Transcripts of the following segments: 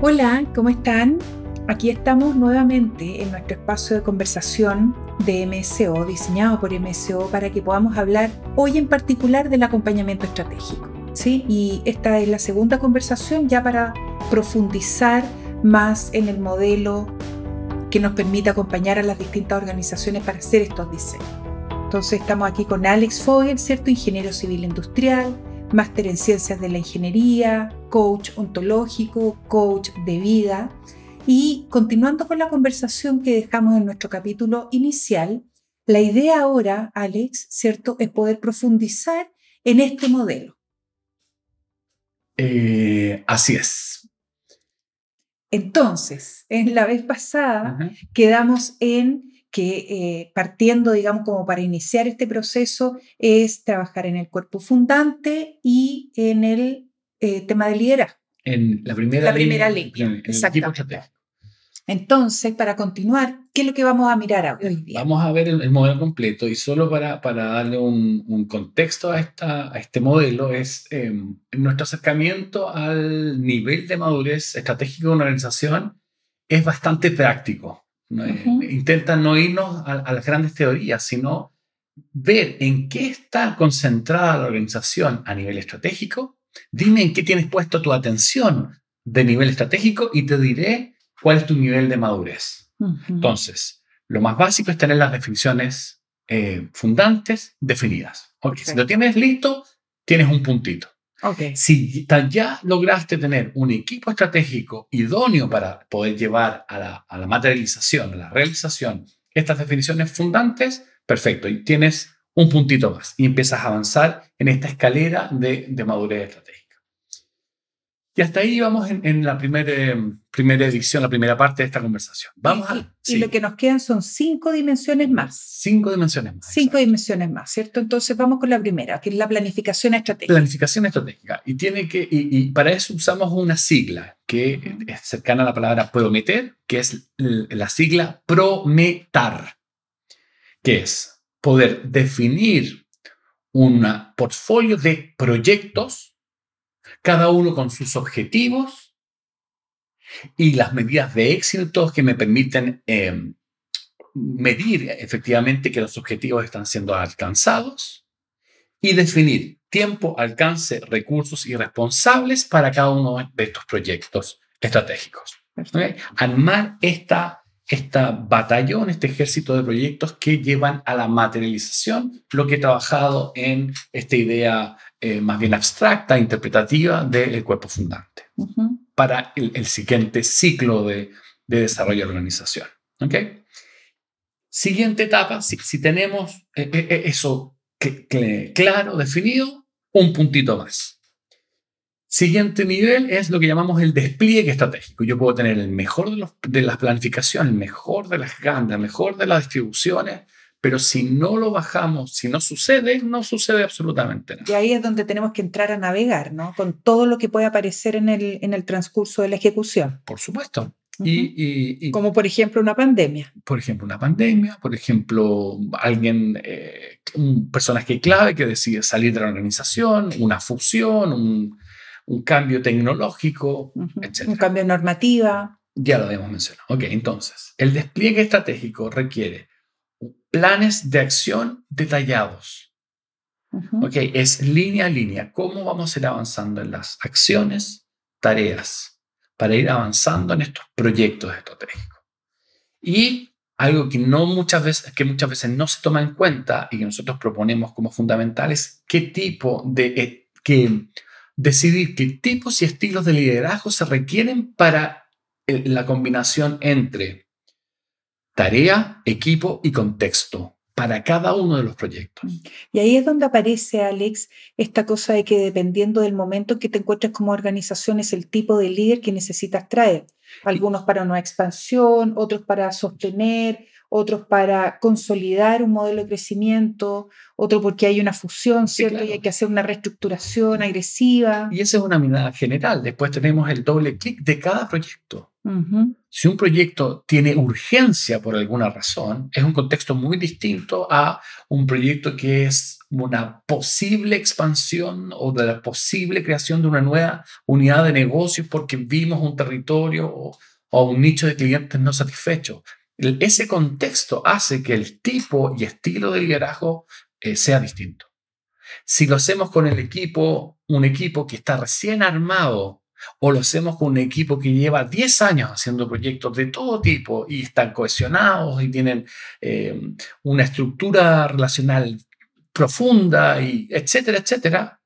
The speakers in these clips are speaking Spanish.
Hola, ¿cómo están? Aquí estamos nuevamente en nuestro espacio de conversación de MSO, diseñado por MSO, para que podamos hablar hoy en particular del acompañamiento estratégico. ¿sí? Y esta es la segunda conversación ya para profundizar más en el modelo que nos permite acompañar a las distintas organizaciones para hacer estos diseños. Entonces estamos aquí con Alex Fogel, ¿cierto? Ingeniero civil industrial, máster en ciencias de la ingeniería, coach ontológico, coach de vida. Y continuando con la conversación que dejamos en nuestro capítulo inicial, la idea ahora, Alex, ¿cierto?, es poder profundizar en este modelo. Eh, así es. Entonces, en la vez pasada quedamos en que eh, partiendo, digamos, como para iniciar este proceso, es trabajar en el cuerpo fundante y en el eh, tema de liderazgo. En la primera, la primera línea. Exacto. Entonces, para continuar, ¿qué es lo que vamos a mirar hoy día? Vamos a ver el, modelo completo y solo para, para darle un, contexto a, esta, a este modelo es em, nuestro acercamiento al nivel de madurez estratégica de una organización es bastante práctico. Intenta no irnos a, las grandes teorías, sino ver en qué está concentrada la organización a nivel estratégico. Dime en qué tienes puesto tu atención de nivel estratégico y te diré cuál es tu nivel de madurez. Entonces, lo más básico es tener las definiciones eh, fundantes definidas. Si lo tienes listo, tienes un puntito. Si ya lograste tener un equipo estratégico idóneo para poder llevar a la, materialización, a la realización, estas definiciones fundantes, perfecto, y tienes un puntito más y empiezas a avanzar en esta escalera de, de madurez estratégica. Y hasta ahí vamos en, la primera, primera edición, la primera parte de esta conversación. Vamos y, y lo que nos quedan son cinco dimensiones más. Cinco dimensiones más. Cinco dimensiones más, ¿cierto? Entonces vamos con la primera, que es la planificación estratégica. Planificación estratégica. Y, tiene que, y, para eso usamos una sigla que es cercana a la palabra prometer, que es la sigla prometar, que es poder definir un portfolio de proyectos cada uno con sus objetivos y las medidas de éxito que me permiten em, medir efectivamente que los objetivos están siendo alcanzados y definir tiempo, alcance, recursos y responsables para cada uno de estos proyectos estratégicos. Armar esta, esta batallón, este ejército de proyectos que llevan a la materialización lo que he trabajado en esta idea eh, más bien abstracta, interpretativa del cuerpo fundante para el, siguiente ciclo de, desarrollo de la organización. ¿okay? Siguiente etapa, si, si tenemos eh, eh, eso claro, definido, un puntito más. Siguiente nivel es lo que llamamos el despliegue estratégico. Yo puedo tener el mejor de, de las planificaciones, el mejor de las ganas, el mejor de las distribuciones, pero si no lo bajamos, si no sucede, no sucede absolutamente nada. Y ahí es donde tenemos que entrar a navegar, ¿no? Con todo lo que puede aparecer en el, en el transcurso de la ejecución. Por supuesto. y, Como por ejemplo una pandemia. Por ejemplo, una pandemia, por ejemplo, alguien, eh, un personaje clave que decide salir de la organización, una fusión, un, un cambio tecnológico, etc. Un cambio de normativa. Ya lo habíamos mencionado. Ok, entonces, el despliegue estratégico requiere planes de acción detallados. Ok, es línea a línea. ¿Cómo vamos a ir avanzando en las acciones, tareas, para ir avanzando en estos proyectos estratégicos? Y algo que, no muchas veces, que muchas veces no se toma en cuenta y que nosotros proponemos como fundamental es qué tipo de... Eh, que decidir qué tipos y estilos de liderazgo se requieren para la combinación entre tarea, equipo y contexto para cada uno de los proyectos. Mm. Y ahí es donde aparece, Alex, esta cosa de que dependiendo del momento en que te encuentres como organización es el tipo de líder que necesitas traer. Algunos para una expansión, otros para sostener, otros para consolidar un modelo de crecimiento, otro porque hay una fusión, ¿cierto? Y hay que hacer una reestructuración agresiva. Y esa es una mirada general. Después tenemos el doble clic de cada proyecto. Si un proyecto tiene urgencia por alguna razón, es un contexto muy distinto a un proyecto que es una posible expansión o de la posible creación de una nueva unidad de negocios porque vimos un territorio o, un nicho de clientes no satisfechos. Ese contexto hace que el tipo y estilo de liderazgo eh, sea distinto. Si lo hacemos con el equipo, un equipo que está recién armado, o lo hacemos con un equipo que lleva 10 años haciendo proyectos de todo tipo y están cohesionados y tienen eh, una estructura relacional profunda, y etcétera, etcétera,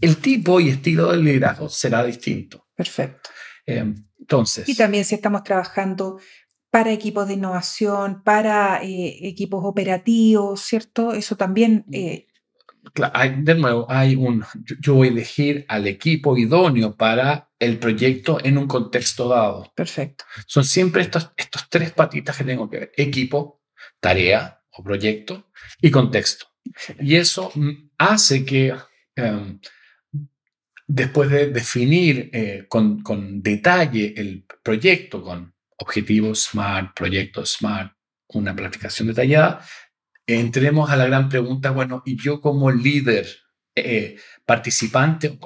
el tipo y estilo del liderazgo será distinto. Perfecto. Eh, entonces. Y también si estamos trabajando para equipos de innovación, para eh, equipos operativos, ¿cierto? Eso también de nuevo, hay un, yo voy a elegir al equipo idóneo para el proyecto en un contexto dado. Perfecto. Son siempre estos, estos tres patitas que tengo que ver. Equipo, tarea o proyecto y contexto. Y eso hace que em, después de definir eh, con, con detalle el proyecto, con objetivos SMART, proyectos SMART, una planificación detallada, entremos a la gran pregunta, bueno, y yo como líder, eh, participante,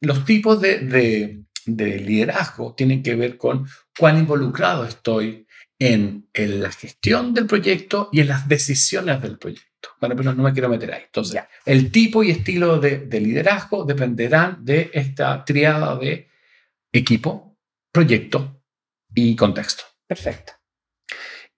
los tipos de, liderazgo tienen que ver con cuán involucrado estoy en, la gestión del proyecto y en las decisiones del proyecto. Bueno, pero no me quiero meter ahí. Entonces, el tipo y estilo de, de liderazgo dependerán de esta triada de equipo, proyecto y contexto. Perfecto.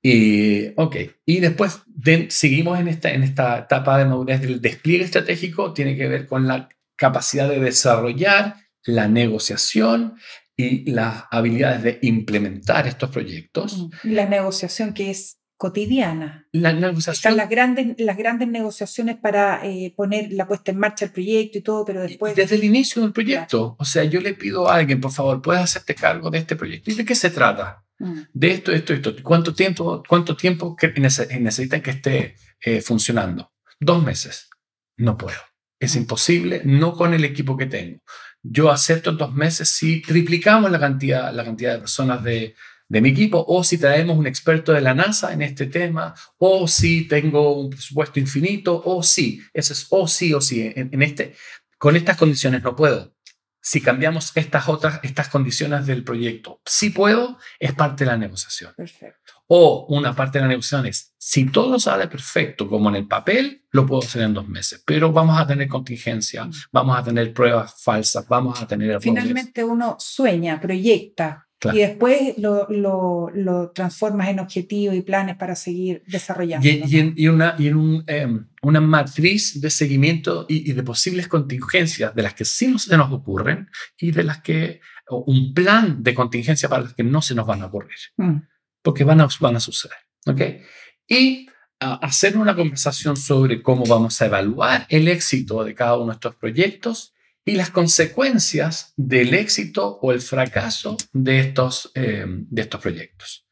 Y, ok, y después seguimos en esta, en esta etapa de madurez del despliegue estratégico, tiene que ver con la capacidad de desarrollar la negociación y las habilidades de implementar estos proyectos. La negociación que es cotidiana. La negociación. Están las grandes, las grandes negociaciones para eh, poner la puesta en marcha del proyecto y todo, pero después... Desde el inicio del proyecto. O sea, yo le pido a alguien, por favor, ¿puedes hacerte cargo de este proyecto? ¿Y de qué se trata? Mm. De esto, esto, esto. ¿Cuánto tiempo, cuánto tiempo necesitan que esté eh, funcionando? Dos meses. No puedo. Es mm. imposible, no con el equipo que tengo. Yo acepto en dos meses si triplicamos la cantidad, la cantidad de personas de, de mi equipo, o si traemos un experto de la NASA en este tema, o si tengo un presupuesto infinito, o si, eso es o sí o sí, en, este, con estas condiciones no puedo. Si cambiamos estas otras, estas condiciones del proyecto, si puedo, es parte de la negociación. Perfecto. O una parte de la negociación es, si todo sale perfecto como en el papel, lo puedo hacer en dos meses, pero vamos a tener contingencia, mm. vamos a tener pruebas falsas, vamos a tener Finalmente uno sueña, proyecta, y después lo, lo, lo, transformas en objetivos y planes para seguir desarrollando. Y, y, en, y, una, y en un, em, una matriz de seguimiento y, de posibles contingencias de las que sí se nos ocurren y de las que, un plan de contingencia para las que no se nos van a ocurrir, mm. porque van a, van a suceder. ¿okay? Y hacer una conversación sobre cómo vamos a evaluar el éxito de cada uno de estos proyectos y las consecuencias del éxito o el fracaso de estos, eh, de estos proyectos.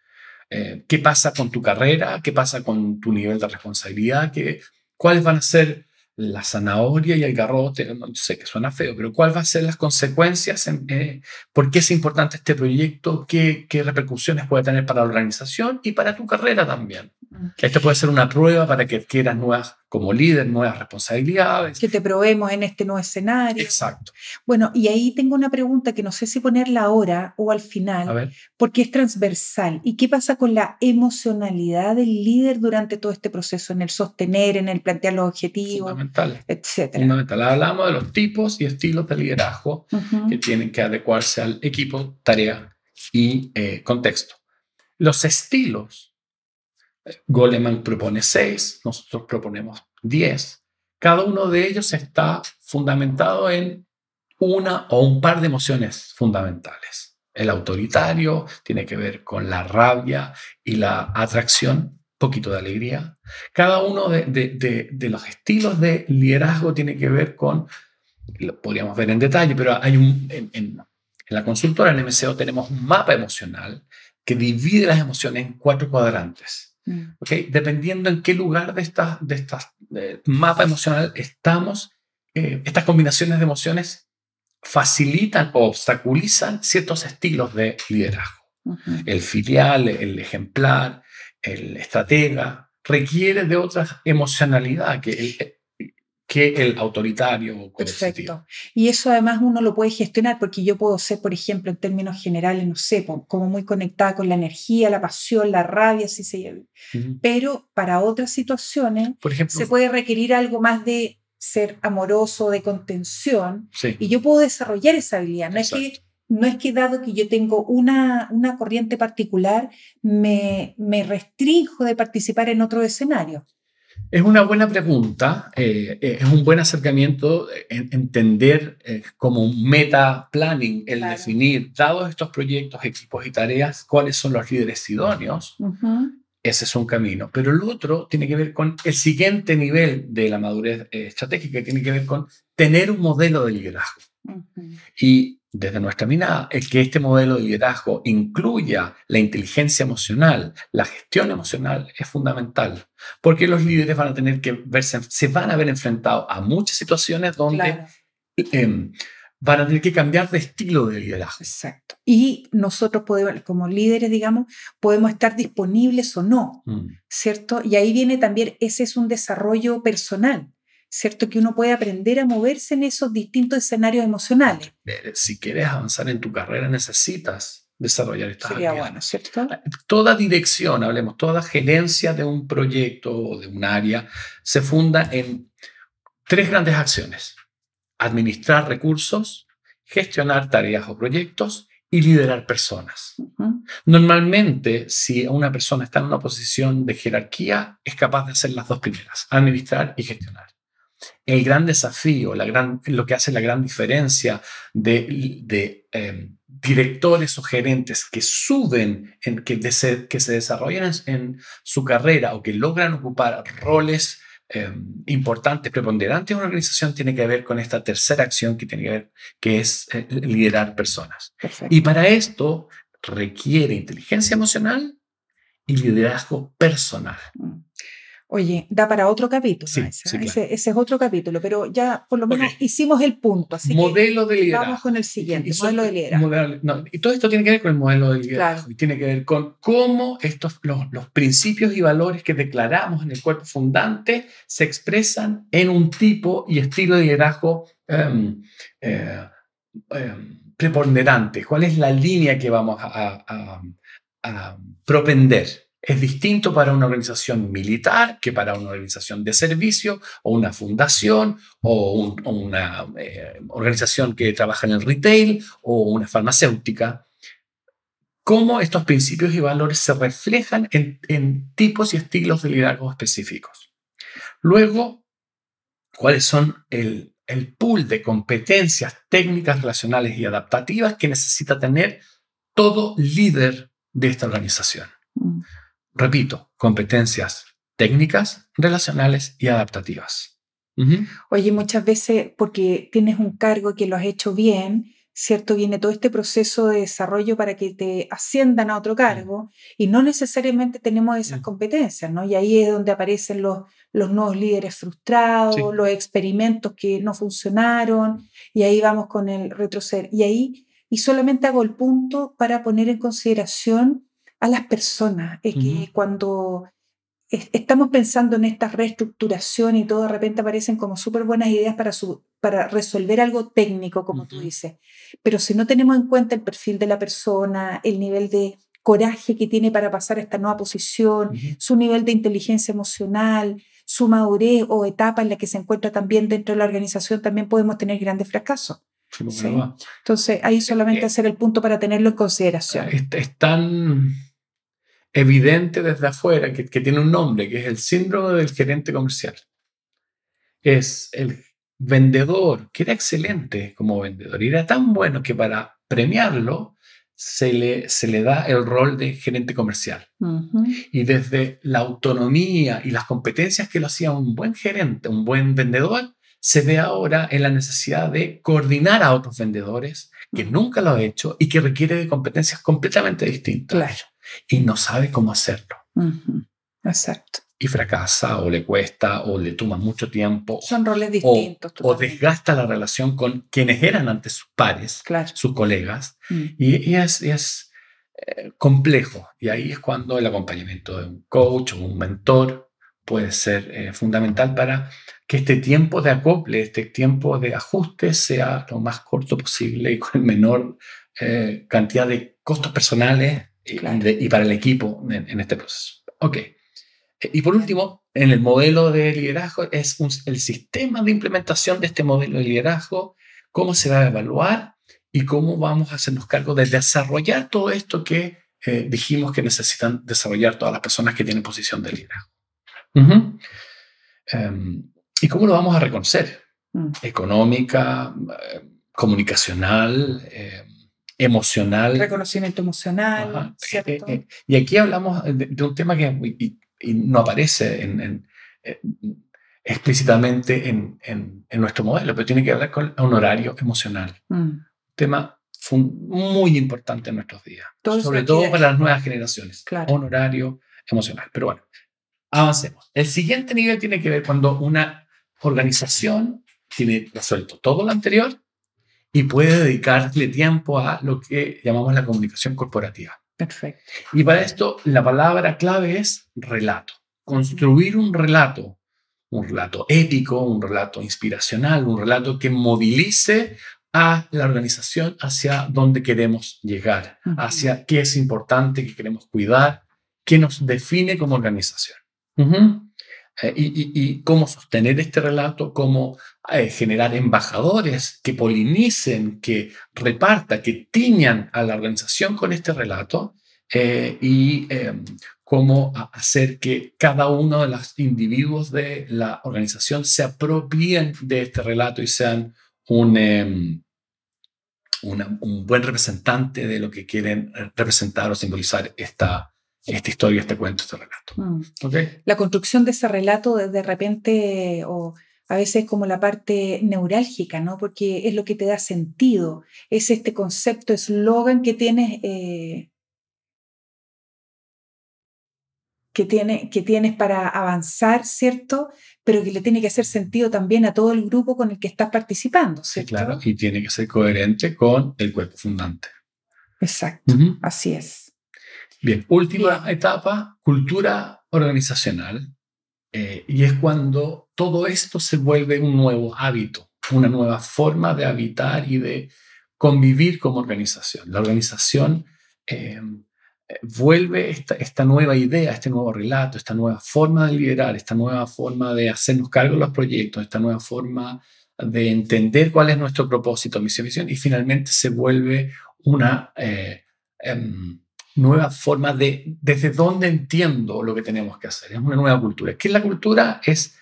Eh, ¿Qué pasa con tu carrera? ¿Qué pasa con tu nivel de responsabilidad? ¿Qué, ¿Cuáles van a ser la zanahoria y el garrote? No sé que suena feo, pero ¿cuáles van a ser las consecuencias? Eh, ¿Por qué es importante este proyecto? ¿Qué, ¿Qué repercusiones puede tener para la organización y para tu carrera también? Esto puede ser una prueba para que adquieras nuevas, como líder, nuevas responsabilidades. Que te probemos en este nuevo escenario. Exacto. Bueno, y ahí tengo una pregunta que no sé si ponerla ahora o al final, porque es transversal. ¿Y qué pasa con la emocionalidad del líder durante todo este proceso, en el sostener, en el plantear los objetivos, Fundamental. etcétera? Fundamental. Hablamos de los tipos y estilos de liderazgo que tienen que adecuarse al equipo, tarea y eh, contexto. Los estilos Goleman propone seis, nosotros proponemos diez. Cada uno de ellos está fundamentado en una o un par de emociones fundamentales. El autoritario tiene que ver con la rabia y la atracción, poquito de alegría. Cada uno de, los estilos de liderazgo tiene que ver con, lo podríamos ver en detalle, pero hay un, en, en la consultora, en MCO, tenemos un mapa emocional que divide las emociones en cuatro cuadrantes Mm. ¿okay? Dependiendo en qué lugar de estas de estas, mapa emocional estamos, eh, estas combinaciones de emociones facilitan o obstaculizan ciertos estilos de liderazgo. El filial, el ejemplar, el estratega, requiere de otra emocionalidad que, que el autoritario Perfecto. Y eso además uno lo puede gestionar porque yo puedo ser, por ejemplo, en términos generales, no sé, como muy conectada con la energía, la pasión, la rabia, si se llama. Pero para otras situaciones por ejemplo, se puede requerir algo más de ser amoroso, de contención, y yo puedo desarrollar esa habilidad. No es, que, no es que dado que yo tengo una, una corriente particular, me, me restrinjo de participar en otro escenario. Es una buena pregunta, eh, eh, es un buen acercamiento en, entender eh, como un meta planning, el definir, dados estos proyectos, equipos y tareas, cuáles son los líderes idóneos. Ese es un camino. Pero el otro tiene que ver con el siguiente nivel de la madurez estratégica, tiene que ver con tener un modelo de liderazgo. Y desde nuestra mirada, el que este modelo de liderazgo incluya la inteligencia emocional, la gestión emocional, es fundamental, porque los líderes van a tener que verse, se van a ver enfrentados a muchas situaciones donde em, van a tener que cambiar de estilo de liderazgo. Exacto. Y nosotros podemos, como líderes, digamos, podemos estar disponibles o no, mm. ¿cierto? Y ahí viene también, ese es un desarrollo personal ¿cierto? Que uno puede aprender a moverse en esos distintos escenarios emocionales. Si quieres avanzar en tu carrera, necesitas desarrollar estas Sería bueno, ¿cierto? Ah, toda dirección, hablemos, toda gerencia de un proyecto o de un área se funda en tres grandes acciones. Administrar recursos, gestionar tareas o proyectos y liderar personas. Normalmente, si una persona está en una posición de jerarquía, es capaz de hacer las dos primeras, administrar y gestionar. El gran desafío, la gran, lo que hace la gran diferencia de, em, directores o gerentes que suben, en, que, que se desarrollan en, su carrera o que logran ocupar roles em, importantes, preponderantes en una organización, tiene que ver con esta tercera acción que tiene que ver, que es eh, liderar personas. Y para esto requiere inteligencia emocional y liderazgo personal. Mm. Oye, da para otro capítulo. ese, es otro capítulo, pero ya por lo menos hicimos el punto. Así modelo de liderazgo. Vamos con el siguiente, modelo de liderazgo. y todo esto tiene que ver con el modelo de liderazgo. Y tiene que ver con cómo estos, los, los, principios y valores que declaramos en el cuerpo fundante se expresan en un tipo y estilo de liderazgo em, eh, em, preponderante. ¿Cuál es la línea que vamos a, a, a propender? Es distinto para una organización militar que para una organización de servicio o una fundación o, una eh, organización que trabaja en el retail o una farmacéutica. Cómo estos principios y valores se reflejan en, tipos y estilos de liderazgo específicos. Luego, cuáles son el, el pool de competencias técnicas, relacionales y adaptativas que necesita tener todo líder de esta organización. Mm. Repito, competencias técnicas, relacionales y adaptativas. Oye, muchas veces porque tienes un cargo que lo has hecho bien, ¿cierto? Viene todo este proceso de desarrollo para que te asciendan a otro cargo y no necesariamente tenemos esas competencias, ¿no? Y ahí es donde aparecen los, los nuevos líderes frustrados, los experimentos que no funcionaron y ahí vamos con el retroceder. Y ahí, y solamente hago el punto para poner en consideración a las personas. Es que cuando estamos pensando en esta reestructuración y todo, de repente aparecen como súper buenas ideas para, su, para resolver algo técnico, como tú dices. Pero si no tenemos en cuenta el perfil de la persona, el nivel de coraje que tiene para pasar a esta nueva posición, su nivel de inteligencia emocional, su madurez o etapa en la que se encuentra también dentro de la organización, también podemos tener grandes fracasos. Entonces, ahí solamente eh, hacer el punto para tenerlo en consideración. es tan evidente desde afuera, que, tiene un nombre, que es el síndrome del gerente comercial. Es el vendedor, que era excelente como vendedor, y era tan bueno que para premiarlo se le, se le da el rol de gerente comercial. Y desde la autonomía y las competencias que lo hacía un buen gerente, un buen vendedor, se ve ahora en la necesidad de coordinar a otros vendedores que nunca lo ha hecho y que requiere de competencias completamente distintas. Claro y no sabe cómo hacerlo. Exacto. Y fracasa o le cuesta o le toma mucho tiempo. Son roles distintos. O, desgasta la relación con quienes eran antes sus pares, sus colegas. Mm. Y, es, es eh, complejo. Y ahí es cuando el acompañamiento de un coach o un mentor puede ser eh, fundamental para que este tiempo de acople, este tiempo de ajuste sea lo más corto posible y con el menor eh, cantidad de costos personales y, para el equipo en, este proceso. Ok. Y por último, en el modelo de liderazgo es el sistema de implementación de este modelo de liderazgo, cómo se va a evaluar y cómo vamos a hacernos cargo de desarrollar todo esto que eh, dijimos que necesitan desarrollar todas las personas que tienen posición de liderazgo. Em, ¿Y cómo lo vamos a reconocer? Mm. Económica, eh, comunicacional, em, emocional. Reconocimiento emocional. Eh, y aquí hablamos de, un tema que no aparece explícitamente en, nuestro modelo, pero tiene que ver con un horario emocional. Mm tema muy importante en nuestros días, sobre todo para las nuevas generaciones, claro. honorario emocional. Pero bueno, avancemos. El siguiente nivel tiene que ver cuando una organización tiene resuelto todo lo anterior y puede dedicarle tiempo a lo que llamamos la comunicación corporativa. Perfecto. Y para esto la palabra clave es relato. Construir un relato, un relato épico, un relato inspiracional, un relato que movilice a la organización hacia dónde queremos llegar, hacia qué es importante, qué queremos cuidar, qué nos define como organización. Eh, y, cómo sostener este relato, cómo eh, generar embajadores que polinicen, que repartan, que tiñan a la organización con este relato eh, y em, cómo hacer que cada uno de los individuos de la organización se apropien de este relato y sean un, em, un buen representante de lo que quieren representar o simbolizar esta, esta historia, este cuento, este relato. Mm. La construcción de ese relato de, repente, o a veces como la parte neurálgica, ¿no? Porque es lo que te da sentido, es este concepto, eslogan que tienes eh, que, tiene, que tienes para avanzar, ¿cierto? Pero que le tiene que hacer sentido también a todo el grupo con el que estás participando, ¿cierto? Sí, claro, y tiene que ser coherente con el cuerpo fundante. Exacto, así es. Bien, última etapa, cultura organizacional. Eh, y es cuando todo esto se vuelve un nuevo hábito, una nueva forma de habitar y de convivir como organización. La organización eh, vuelve esta, esta, nueva idea, este nuevo relato, esta nueva forma de liderar, esta nueva forma de hacernos cargo de los proyectos, esta nueva forma de entender cuál es nuestro propósito, misión, visión, y finalmente se vuelve una eh, em, nueva forma de desde dónde entiendo lo que tenemos que hacer. Es una nueva cultura. ¿Qué es la cultura? Es,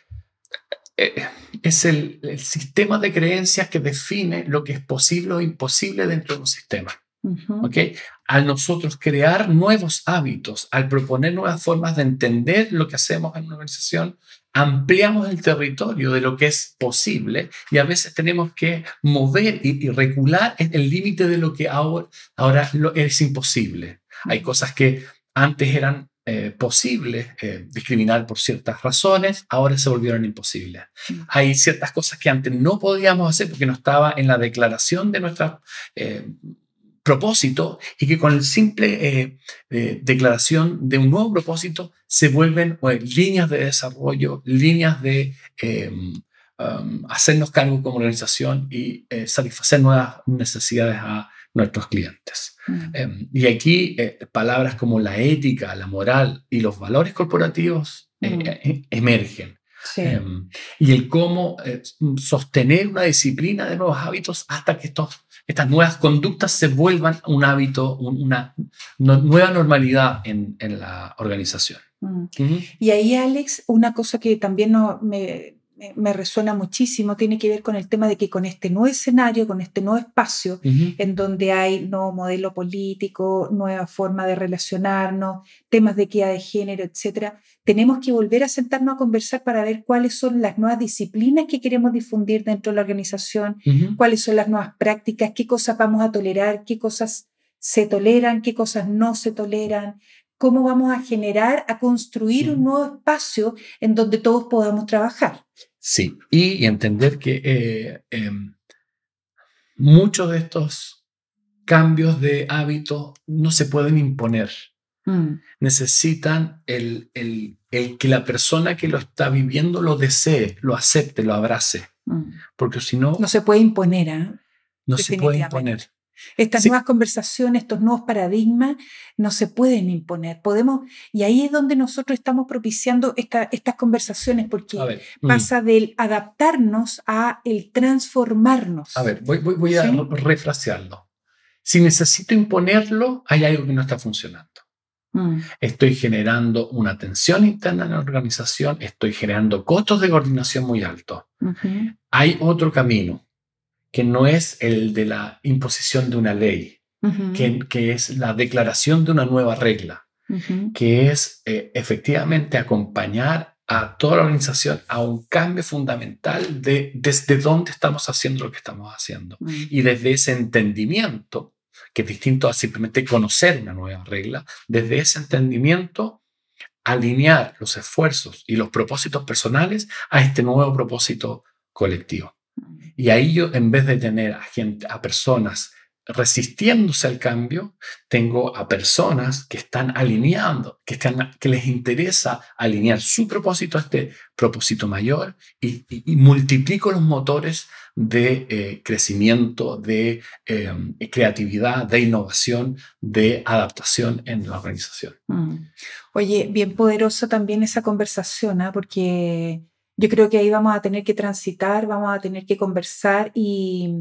eh, es el, el sistema de creencias que define lo que es posible o imposible dentro de un sistema. Al nosotros crear nuevos hábitos, al proponer nuevas formas de entender lo que hacemos en una organización, ampliamos el territorio de lo que es posible y a veces tenemos que mover y, recular el límite de lo que ahora, ahora es imposible. Hay cosas que antes eran eh, posibles eh, discriminar por ciertas razones, ahora se volvieron imposibles. Hay ciertas cosas que antes no podíamos hacer porque no estaba en la declaración de nuestra eh, propósito y que con el simple eh, eh, declaración de un nuevo propósito se vuelven líneas de desarrollo, líneas de um, hacernos cargo como organización y satisfacer nuevas necesidades a nuestros clientes. Mm. Em, y aquí palabras como la ética, la moral y los valores corporativos mm. emergen. Em, y el cómo sostener una disciplina de nuevos hábitos hasta que estos estas nuevas conductas se vuelvan un hábito, una nueva normalidad en, la organización. Mm. Y ahí, Alex, una cosa que también no, me, me resuena muchísimo, tiene que ver con el tema de que con este nuevo escenario, con este nuevo espacio, en donde hay nuevo modelo político, nueva forma de relacionarnos, temas de equidad de género, etcétera, tenemos que volver a sentarnos a conversar para ver cuáles son las nuevas disciplinas que queremos difundir dentro de la organización, cuáles son las nuevas prácticas, qué cosas vamos a tolerar, qué cosas se toleran, qué cosas no se toleran, cómo vamos a generar, a construir un nuevo espacio en donde todos podamos trabajar. Sí, y, entender que eh, em, muchos de estos cambios de hábito no se pueden imponer. Mm. Necesitan el, el, el, que la persona que lo está viviendo lo desee, lo acepte, lo abrace. Mm. Porque si no... No se puede imponer, ¿eh? No se puede imponer. Estas nuevas conversaciones, estos nuevos paradigmas no se pueden imponer. Podemos, y ahí es donde nosotros estamos propiciando esta, estas conversaciones, porque mm. pasa del adaptarnos a el transformarnos. A ver, voy, voy, a refrasearlo. Si necesito imponerlo, hay algo que no está funcionando. Mm. Estoy generando una tensión interna en la organización, estoy generando costos de coordinación muy altos. Hay otro camino que no es el de la imposición de una ley, que, que, es la declaración de una nueva regla, que es eh, efectivamente acompañar a toda la organización a un cambio fundamental de desde dónde estamos haciendo lo que estamos haciendo. Mm. Y desde ese entendimiento, que es distinto a simplemente conocer una nueva regla, desde ese entendimiento alinear los esfuerzos y los propósitos personales a este nuevo propósito colectivo. Y ahí yo, en vez de tener a, gente, a personas resistiéndose al cambio, tengo a personas que están alineando, que, están, que les interesa alinear su propósito a este propósito mayor y, multiplico los motores de eh, crecimiento, de em, creatividad, de innovación, de adaptación en la organización. Mm. Oye, bien poderosa también esa conversación, ¿ah? porque yo creo que ahí vamos a tener que transitar, vamos a tener que conversar y,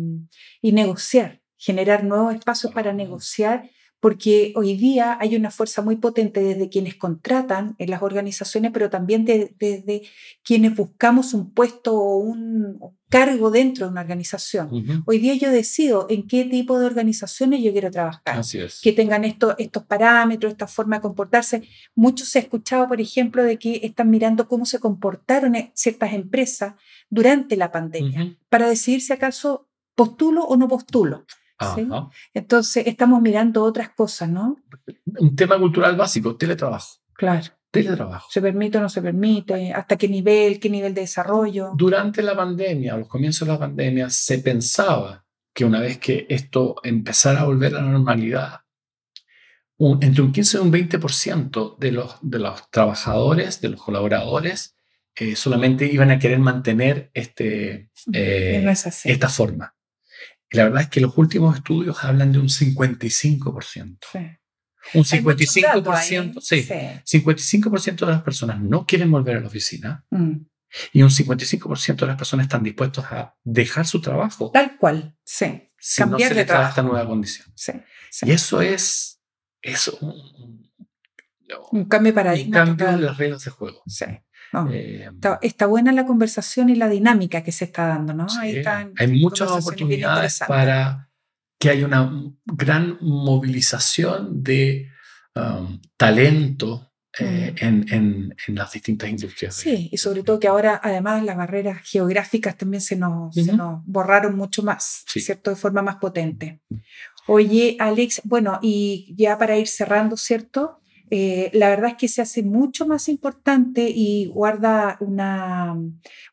negociar, generar nuevos espacios para negociar porque hoy día hay una fuerza muy potente desde quienes contratan en las organizaciones, pero también desde quienes buscamos un puesto o un cargo dentro de una organización. Hoy día yo decido en qué tipo de organizaciones yo quiero trabajar, que tengan estos parámetros, esta forma de comportarse. Muchos se ha escuchado, por ejemplo, de que están mirando cómo se comportaron ciertas empresas durante la pandemia para decidir si acaso postulo o no postulo. Entonces, estamos mirando otras cosas, ¿no? Un tema cultural básico, teletrabajo. Claro. Teletrabajo. ¿Se permite o no se permite? ¿Hasta qué nivel? ¿Qué nivel de desarrollo? Durante la pandemia, a los comienzos de la pandemia, se pensaba que una vez que esto empezara a volver a la normalidad, entre un 15 y un 20% de los, de los trabajadores, de los colaboradores, eh, solamente iban a querer mantener este, eh, esta forma. Y la verdad es que los últimos estudios hablan de un 55%. Sí. Un 55%, sí, 55% de las personas no quieren volver a la oficina mm. y un 55% de las personas están dispuestos a dejar su trabajo. Tal cual, sí. Si no se les da esta nueva condición. Sí, Y eso es, eso, un, un, cambio de paradigma. Un cambio de las reglas de juego. Sí. Eh, está, buena la conversación y la dinámica que se está dando, ¿no? hay muchas oportunidades para que haya una gran movilización de um, talento eh, mm. en, las distintas industrias. Sí, y sobre todo que ahora además las barreras geográficas también se nos, nos borraron mucho más, ¿cierto? De forma más potente. Oye, Alex, bueno, y ya para ir cerrando, ¿cierto? Eh, la verdad es que se hace mucho más importante y guarda una,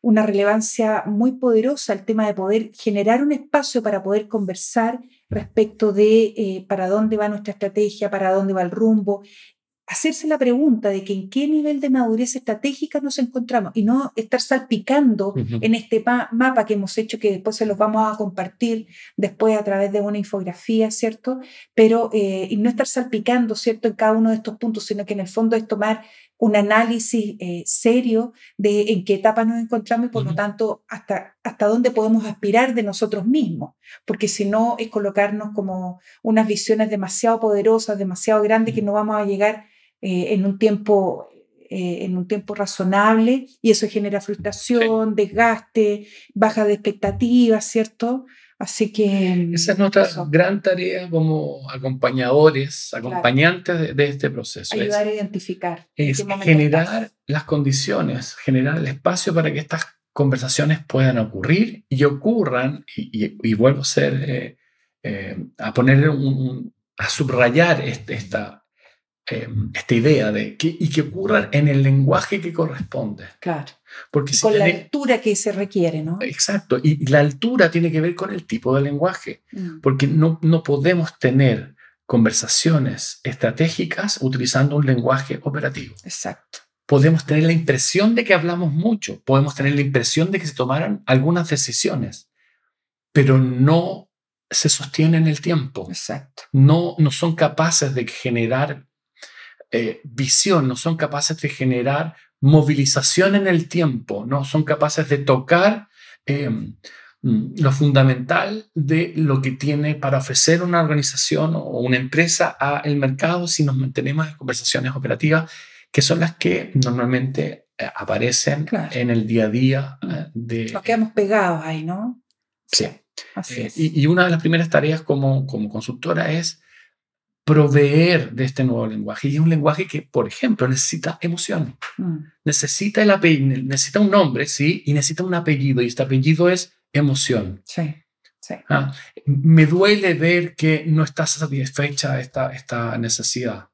una relevancia muy poderosa el tema de poder generar un espacio para poder conversar respecto de eh, para dónde va nuestra estrategia, para dónde va el rumbo, hacerse la pregunta de que en qué nivel de madurez estratégica nos encontramos y no estar salpicando en este mapa que hemos hecho, que después se los vamos a compartir después a través de una infografía, ¿cierto? Pero, eh, y no estar salpicando, ¿cierto?, en cada uno de estos puntos, sino que en el fondo es tomar un análisis eh, serio de en qué etapa nos encontramos y por lo tanto hasta, hasta dónde podemos aspirar de nosotros mismos, porque si no es colocarnos como unas visiones demasiado poderosas, demasiado grandes que no vamos a llegar eh, en, un tiempo, eh, en un tiempo razonable y eso genera frustración, desgaste, baja de expectativas, ¿cierto? Así que... Esa es nuestra gran tarea como acompañadores, acompañantes de, este proceso. Ayudar a identificar. Es generar las condiciones, generar el espacio para que estas conversaciones puedan ocurrir y ocurran, y, vuelvo a ser, eh, a poner un, a subrayar este, esta, Em, esta idea de que, y que ocurran en el lenguaje que corresponde. Claro. Porque con la altura que se requiere, ¿no? Exacto. Y la altura tiene que ver con el tipo de lenguaje. Mm. Porque no, no podemos tener conversaciones estratégicas utilizando un lenguaje operativo. Exacto. Podemos tener la impresión de que hablamos mucho, podemos tener la impresión de que se tomaron algunas decisiones, pero no se sostienen en el tiempo. Exacto. No, no son capaces de generar eh, visión, no son capaces de generar movilización en el tiempo, no son capaces de tocar eh, mm, lo fundamental de lo que tiene para ofrecer una organización o una empresa al mercado si nos mantenemos en conversaciones operativas, que son las que normalmente eh, aparecen en el día a día de... Nos quedamos pegados ahí, ¿no? Sí. y, y, una de las primeras tareas como, como consultora es proveer de este nuevo lenguaje. Y es un lenguaje que, por ejemplo, necesita emoción. Mm. Necesita, el apellido, necesita un nombre, sí, y necesita un apellido. Y este apellido es emoción. Sí. sí. Ah, me duele ver que no está satisfecha esta, esta necesidad.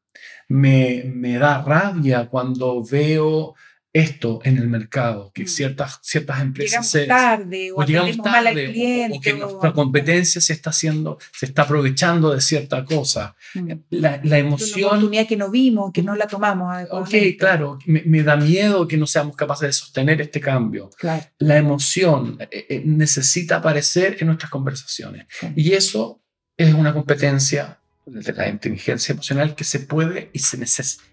Me, me da rabia cuando veo esto en el mercado, que mm. ciertas, ciertas empresas llegamos tarde o, llegamos tarde al cliente, o, que nuestra competencia se está haciendo, se está aprovechando de cierta cosa. Mm. La, la, emoción... Una oportunidad que no vimos, que no la tomamos Ok, claro, me, da miedo que no seamos capaces de sostener este cambio. Claro. La emoción eh, eh, necesita aparecer en nuestras conversaciones. Y eso es una competencia de la inteligencia emocional que se puede y, se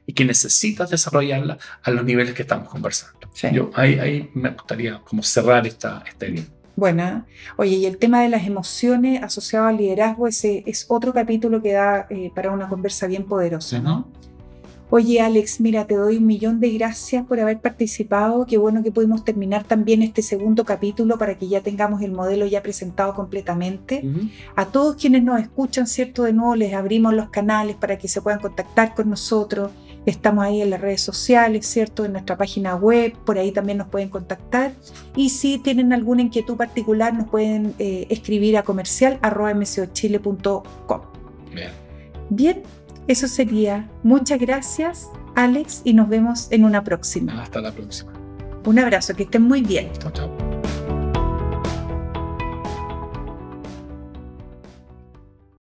y que necesitas desarrollarla a los niveles que estamos conversando. Yo ahí, ahí, me gustaría como cerrar esta, esta idea. Bueno, oye, y el tema de las emociones asociado al liderazgo, ese es otro capítulo que da eh, para una conversa bien poderosa, ¿no? Oye, Alex, mira, te doy un millón de gracias por haber participado. Qué bueno que pudimos terminar también este segundo capítulo para que ya tengamos el modelo ya presentado completamente. A todos quienes nos escuchan, ¿cierto? De nuevo les abrimos los canales para que se puedan contactar con nosotros. Estamos ahí en las redes sociales, ¿cierto? En nuestra página web, por ahí también nos pueden contactar. Y si tienen alguna inquietud particular, nos pueden eh, escribir a comercial Bien. Bien, eso sería. Muchas gracias, Alex, y nos vemos en una próxima. Hasta la próxima. Un abrazo, que estén muy bien. Chao, chao.